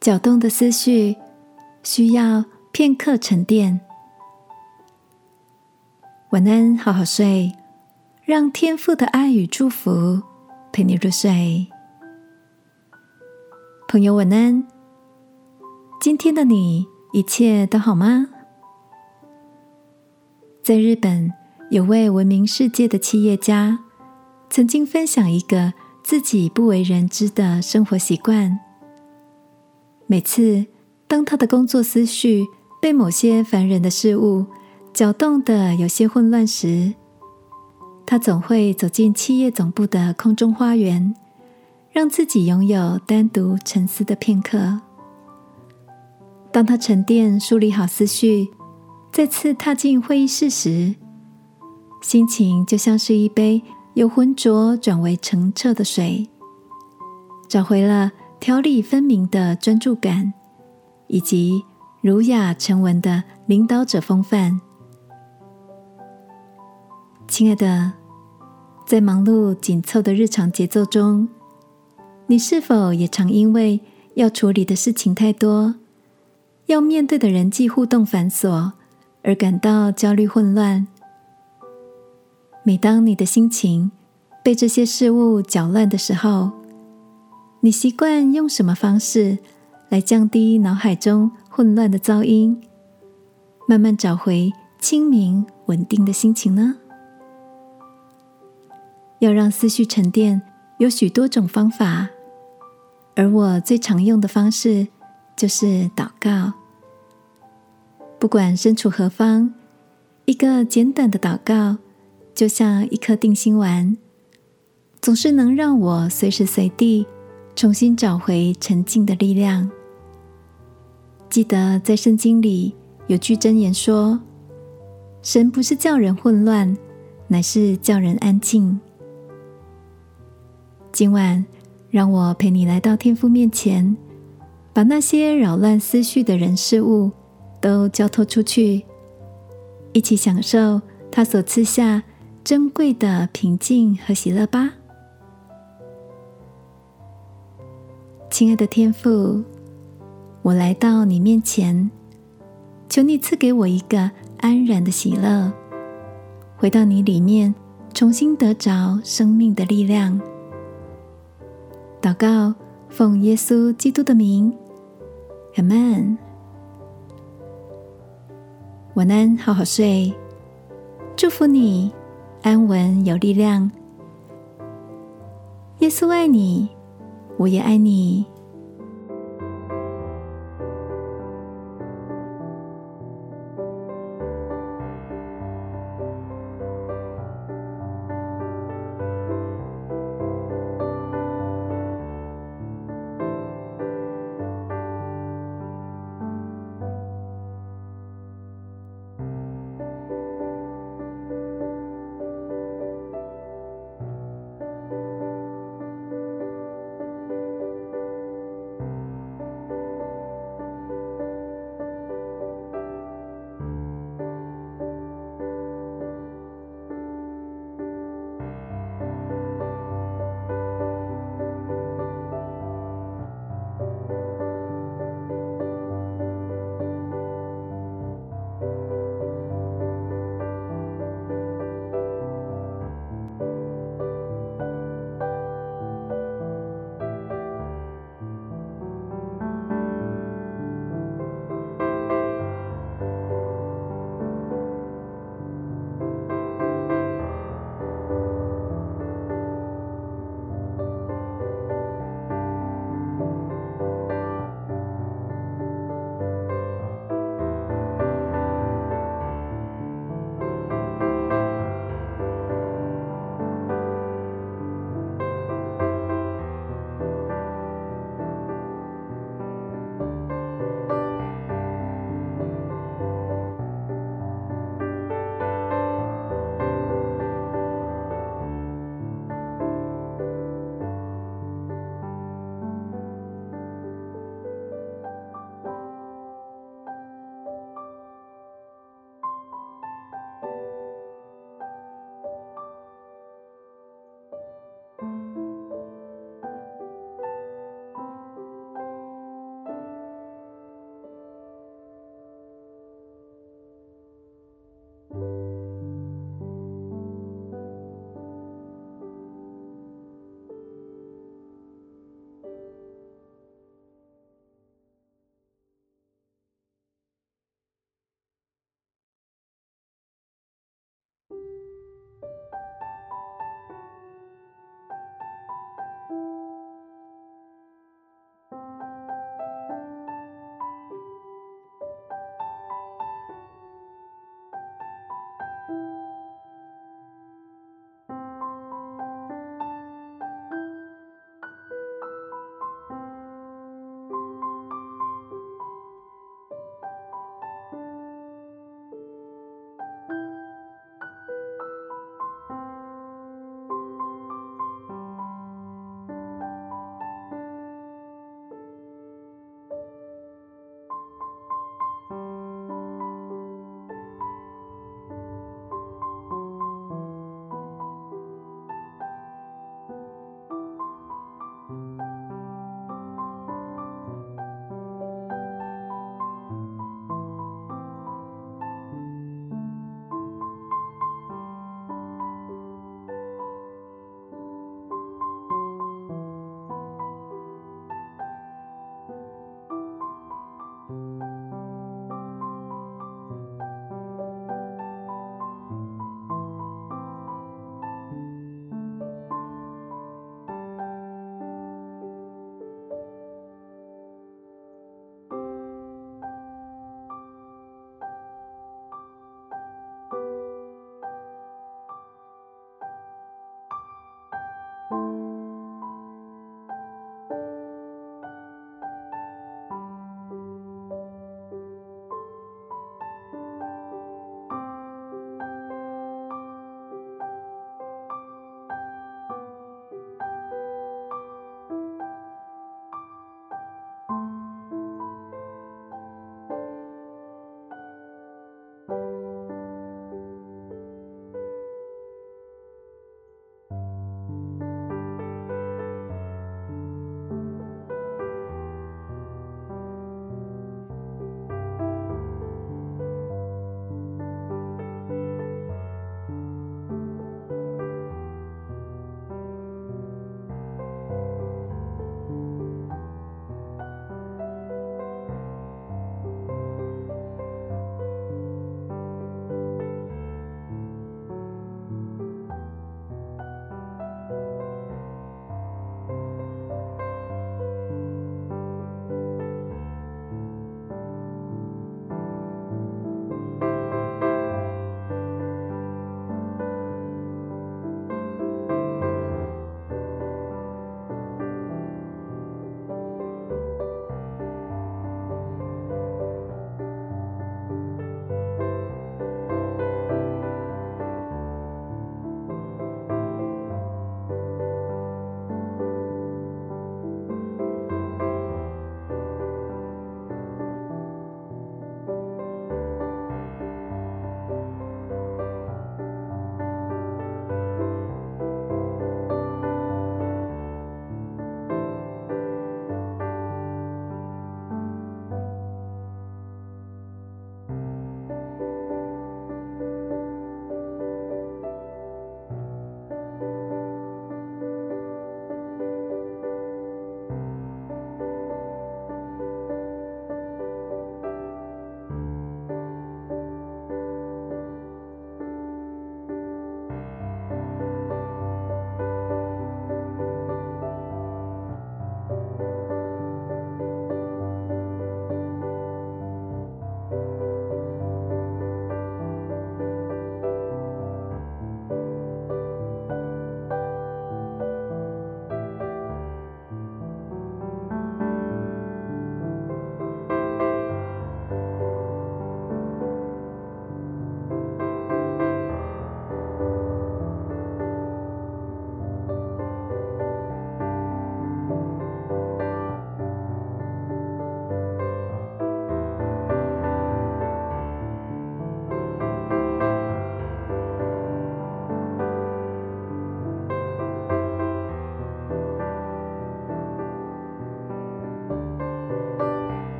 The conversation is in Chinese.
搅动的思绪需要片刻沉淀。晚安，好好睡，让天父的爱与祝福陪你入睡。朋友，晚安。今天的你一切都好吗？在日本，有位闻名世界的企业家，曾经分享一个自己不为人知的生活习惯。每次当他的工作思绪被某些烦人的事物搅动的有些混乱时，他总会走进企业总部的空中花园，让自己拥有单独沉思的片刻。当他沉淀、梳理好思绪，再次踏进会议室时，心情就像是一杯由浑浊转为澄澈的水，找回了条理分明的专注感，以及儒雅沉稳的领导者风范。亲爱的，在忙碌紧凑的日常节奏中，你是否也常因为要处理的事情太多，要面对的人际互动繁琐而感到焦虑混乱？每当你的心情被这些事物搅乱的时候，你习惯用什么方式来降低脑海中混乱的噪音，慢慢找回清明稳定的心情呢？要让思绪沉淀，有许多种方法，而我最常用的方式就是祷告。不管身处何方，一个简短的祷告，就像一颗定心丸，总是能让我随时随地重新找回沉静的力量。记得在圣经里有句箴言说：“神不是叫人混乱，乃是叫人安静。”今晚，让我陪你来到天父面前，把那些扰乱思绪的人事物都交托出去，一起享受他所赐下珍贵的平静和喜乐吧。亲爱的天父，我来到你面前，求你赐给我一个安然的喜乐，回到你里面，重新得着生命的力量。祷告，奉耶稣基督的名，阿门。晚安，好好睡，祝福你安稳有力量。耶稣爱你，我也爱你。